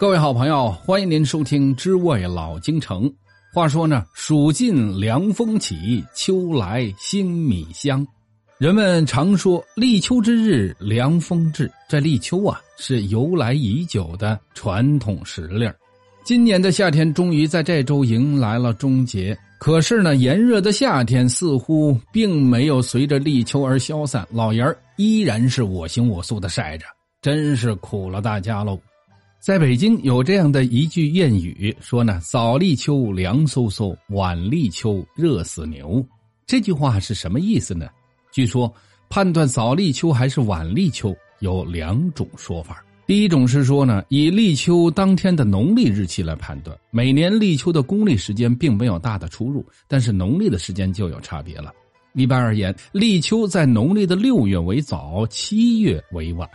各位好朋友，欢迎您收听《知味老京城》。话说呢，暑尽凉风起，秋来新米香。人们常说立秋之日凉风至，这立秋啊是由来已久的传统时令。今年的夏天终于在这周迎来了终结，可是呢，炎热的夏天似乎并没有随着立秋而消散，老爷儿依然是我行我素的晒着，真是苦了大家喽。在北京有这样的一句谚语，说呢：“早立秋凉飕飕，晚立秋热死牛。”这句话是什么意思呢？据说判断早立秋还是晚立秋有两种说法。第一种是说呢，以立秋当天的农历日期来判断，每年立秋的公历时间并没有大的出入，但是农历的时间就有差别了。一般而言，立秋在农历的六月为早，七月为晚。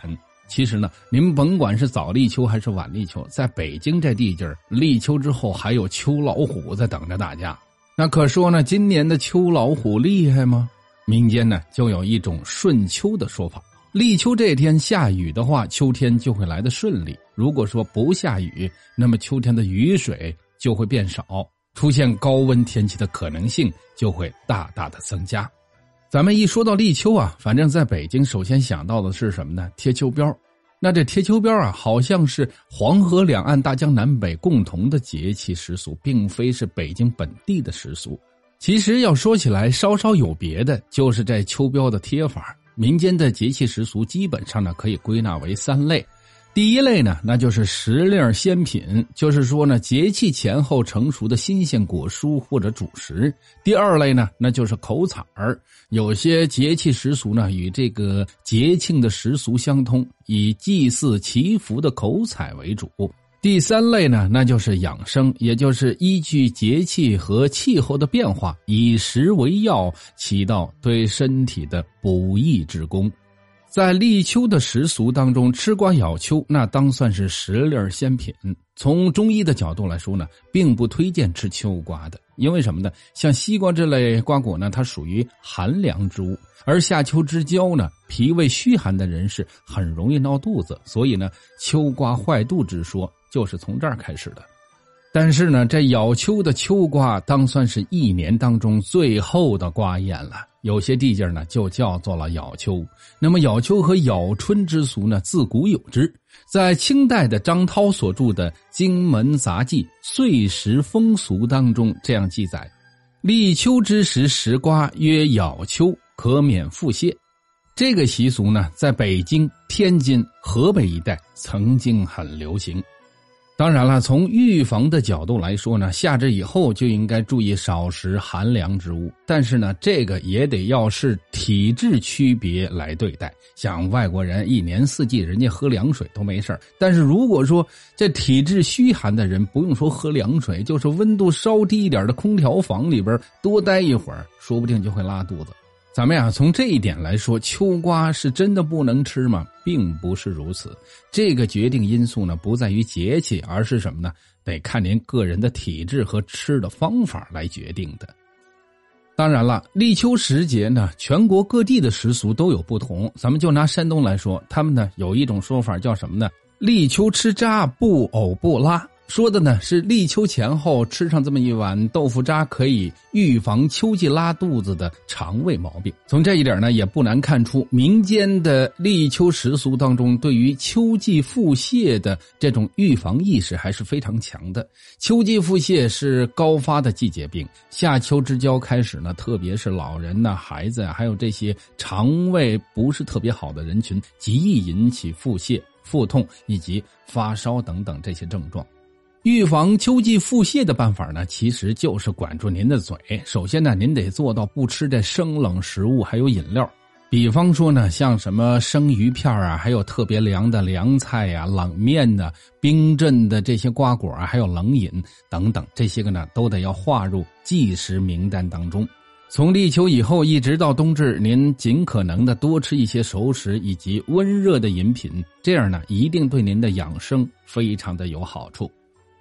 其实呢，您甭管是早立秋还是晚立秋，在北京这地界，立秋之后还有秋老虎在等着大家。那可说呢，今年的秋老虎厉害吗？民间呢就有一种顺秋的说法：立秋这天下雨的话，秋天就会来的顺利；如果说不下雨，那么秋天的雨水就会变少，出现高温天气的可能性就会大大的增加。咱们一说到立秋啊，反正在北京首先想到的是什么呢？贴秋膘。那这贴秋膘啊，好像是黄河两岸大江南北共同的节气习俗，并非是北京本地的习俗。其实要说起来，稍稍有别的，就是这秋膘的贴法。民间的节气习俗基本上呢，可以归纳为三类。第一类呢，那就是时令鲜品，就是说呢，节气前后成熟的新鲜果蔬或者主食。第二类呢，那就是口彩儿，有些节气习俗呢与这个节庆的习俗相通，以祭祀祈福的口彩为主。第三类呢，那就是养生，也就是依据节气和气候的变化，以食为药，起到对身体的补益之功。在立秋的习俗当中，吃瓜咬秋那当算是时令鲜品。从中医的角度来说呢，并不推荐吃秋瓜的，因为什么呢？像西瓜这类瓜果呢，它属于寒凉之物，而夏秋之交呢，脾胃虚寒的人士很容易闹肚子，所以呢，秋瓜坏肚之说就是从这儿开始的。但是呢，这咬秋的秋瓜当算是一年当中最后的瓜宴了。有些地界呢，就叫做了咬秋。那么咬秋和咬春之俗呢，自古有之。在清代的张涛所著的《荆门杂记·岁时风俗》当中，这样记载：立秋之时食瓜，曰咬秋，可免腹泻。这个习俗呢，在北京、天津、河北一带曾经很流行。当然了，从预防的角度来说呢，夏至以后就应该注意少食寒凉之物。但是呢，这个也得要是体质区别来对待。像外国人一年四季人家喝凉水都没事但是如果说这体质虚寒的人，不用说喝凉水，就是温度稍低一点的空调房里边多待一会儿，说不定就会拉肚子。咱们呀，从这一点来说，秋瓜是真的不能吃吗？并不是如此。这个决定因素呢，不在于节气，而是什么呢？得看您个人的体质和吃的方法来决定的。当然了，立秋时节呢，全国各地的习俗都有不同。咱们就拿山东来说，他们呢有一种说法叫什么呢？立秋吃渣，不呕不拉。说的呢是立秋前后吃上这么一碗豆腐渣，可以预防秋季拉肚子的肠胃毛病。从这一点呢，也不难看出民间的立秋习俗当中，对于秋季腹泻的这种预防意识还是非常强的。秋季腹泻是高发的季节病，夏秋之交开始呢，特别是老人呐、孩子啊，还有这些肠胃不是特别好的人群，极易引起腹泻、腹痛以及发烧等等这些症状。预防秋季腹泻的办法呢，其实就是管住您的嘴。首先呢，您得做到不吃这生冷食物，还有饮料。比方说呢，像什么生鱼片啊，还有特别凉的凉菜呀、冷面呢、冰镇的这些瓜果啊，还有冷饮等等，这些个呢，都得要划入忌食名单当中。从立秋以后一直到冬至，您尽可能的多吃一些熟食以及温热的饮品，这样呢，一定对您的养生非常的有好处。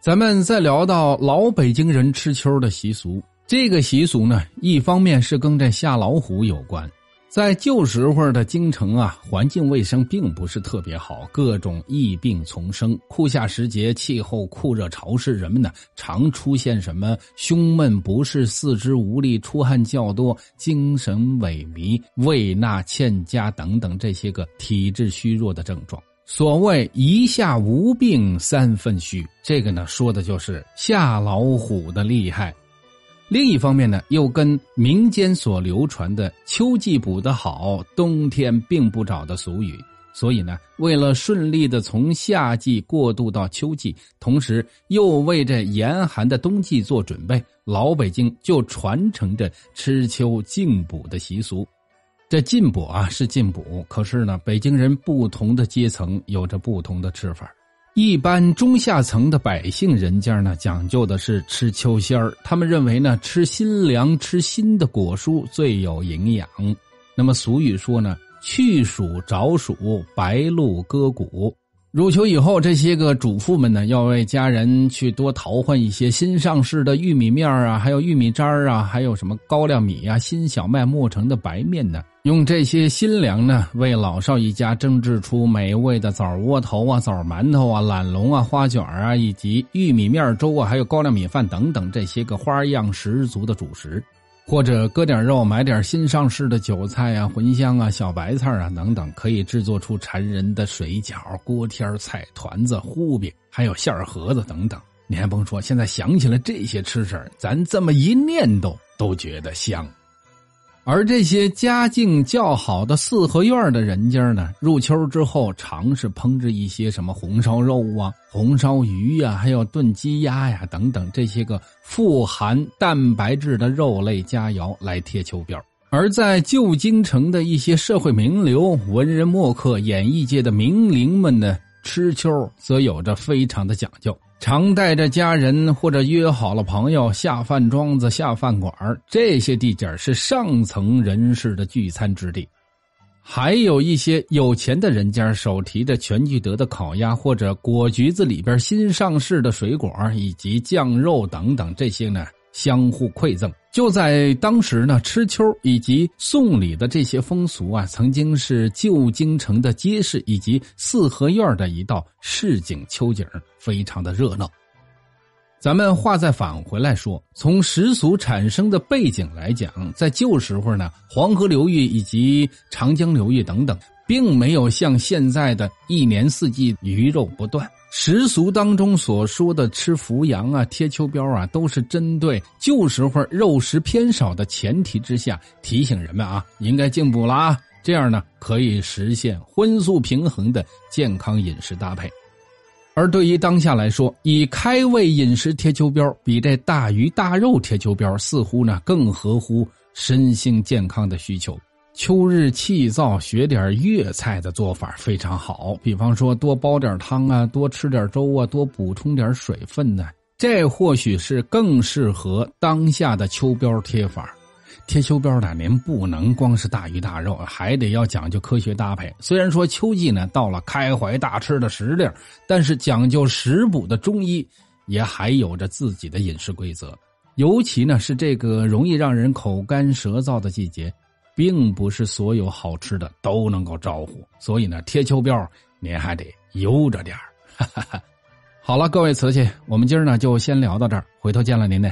咱们再聊到老北京人吃秋的习俗，这个习俗呢，一方面是跟这下老虎有关。在旧时候的京城啊，环境卫生并不是特别好，各种疫病丛生。酷夏时节，气候酷热潮湿，人们呢常出现什么胸闷不适、四肢无力、出汗较多、精神萎靡、胃纳欠佳等等这些个体质虚弱的症状。所谓一下无病三分虚，这个呢说的就是夏老虎的厉害。另一方面呢，又跟民间所流传的“秋季补得好，冬天病不找”的俗语，所以呢，为了顺利的从夏季过渡到秋季，同时又为这严寒的冬季做准备，老北京就传承着吃秋进补的习俗。这进补啊是进补，可是呢，北京人不同的阶层有着不同的吃法。一般中下层的百姓人家呢，讲究的是吃秋仙儿。他们认为呢，吃新粮、吃新的果蔬最有营养。那么俗语说呢，去暑着暑，白露割谷。入秋以后，这些个主妇们呢，要为家人去多淘换一些新上市的玉米面啊，还有玉米渣啊，还有什么高粱米啊、新小麦磨成的白面呢？用这些新粮呢，为老少一家蒸制出美味的枣窝头啊、枣馒头啊、懒龙啊、花卷啊，以及玉米面粥啊，还有高粱米饭等等这些个花样十足的主食。或者割点肉，买点新上市的韭菜啊、茴香啊、小白菜啊等等，可以制作出馋人的水饺、锅贴、菜团子、糊饼，还有馅盒子等等。你还甭说，现在想起来这些吃食，咱这么一念叨，都觉得香。而这些家境较好的四合院的人家呢，入秋之后常是烹制一些什么红烧肉啊、红烧鱼呀，还有炖鸡鸭呀等等这些个富含蛋白质的肉类佳肴来贴秋膘。而在旧京城的一些社会名流、文人墨客、演艺界的名伶们呢，吃秋则有着非常的讲究。常带着家人或者约好了朋友下饭庄子、下饭馆这些地界是上层人士的聚餐之地。还有一些有钱的人家手提着全聚德的烤鸭，或者果橘子里边新上市的水果，以及酱肉等等这些呢。相互馈赠，就在当时呢，吃秋以及送礼的这些风俗啊，曾经是旧京城的街市以及四合院的一道市井秋景，非常的热闹。咱们话再返回来说，从习俗产生的背景来讲，在旧时候呢，黄河流域以及长江流域等等，并没有像现在的一年四季鱼肉不断。习俗当中所说的吃伏羊啊、贴秋膘啊，都是针对旧时候肉食偏少的前提之下，提醒人们啊，应该进补了啊。这样呢，可以实现荤素平衡的健康饮食搭配。而对于当下来说，以开胃饮食贴秋膘，比这大鱼大肉贴秋膘，似乎呢更合乎身心健康的需求。秋日气燥，学点粤菜的做法非常好。比方说，多煲点汤啊，多吃点粥啊，多补充点水分呢。这或许是更适合当下的秋膘贴法。贴秋膘呢，您不能光是大鱼大肉，还得要讲究科学搭配。虽然说秋季呢到了开怀大吃的时令，但是讲究食补的中医也还有着自己的饮食规则。尤其呢是这个容易让人口干舌燥的季节。并不是所有好吃的都能够招呼，所以呢，贴秋膘您还得悠着点好了，各位瓷器，我们今儿呢就先聊到这儿，回头见了您嘞。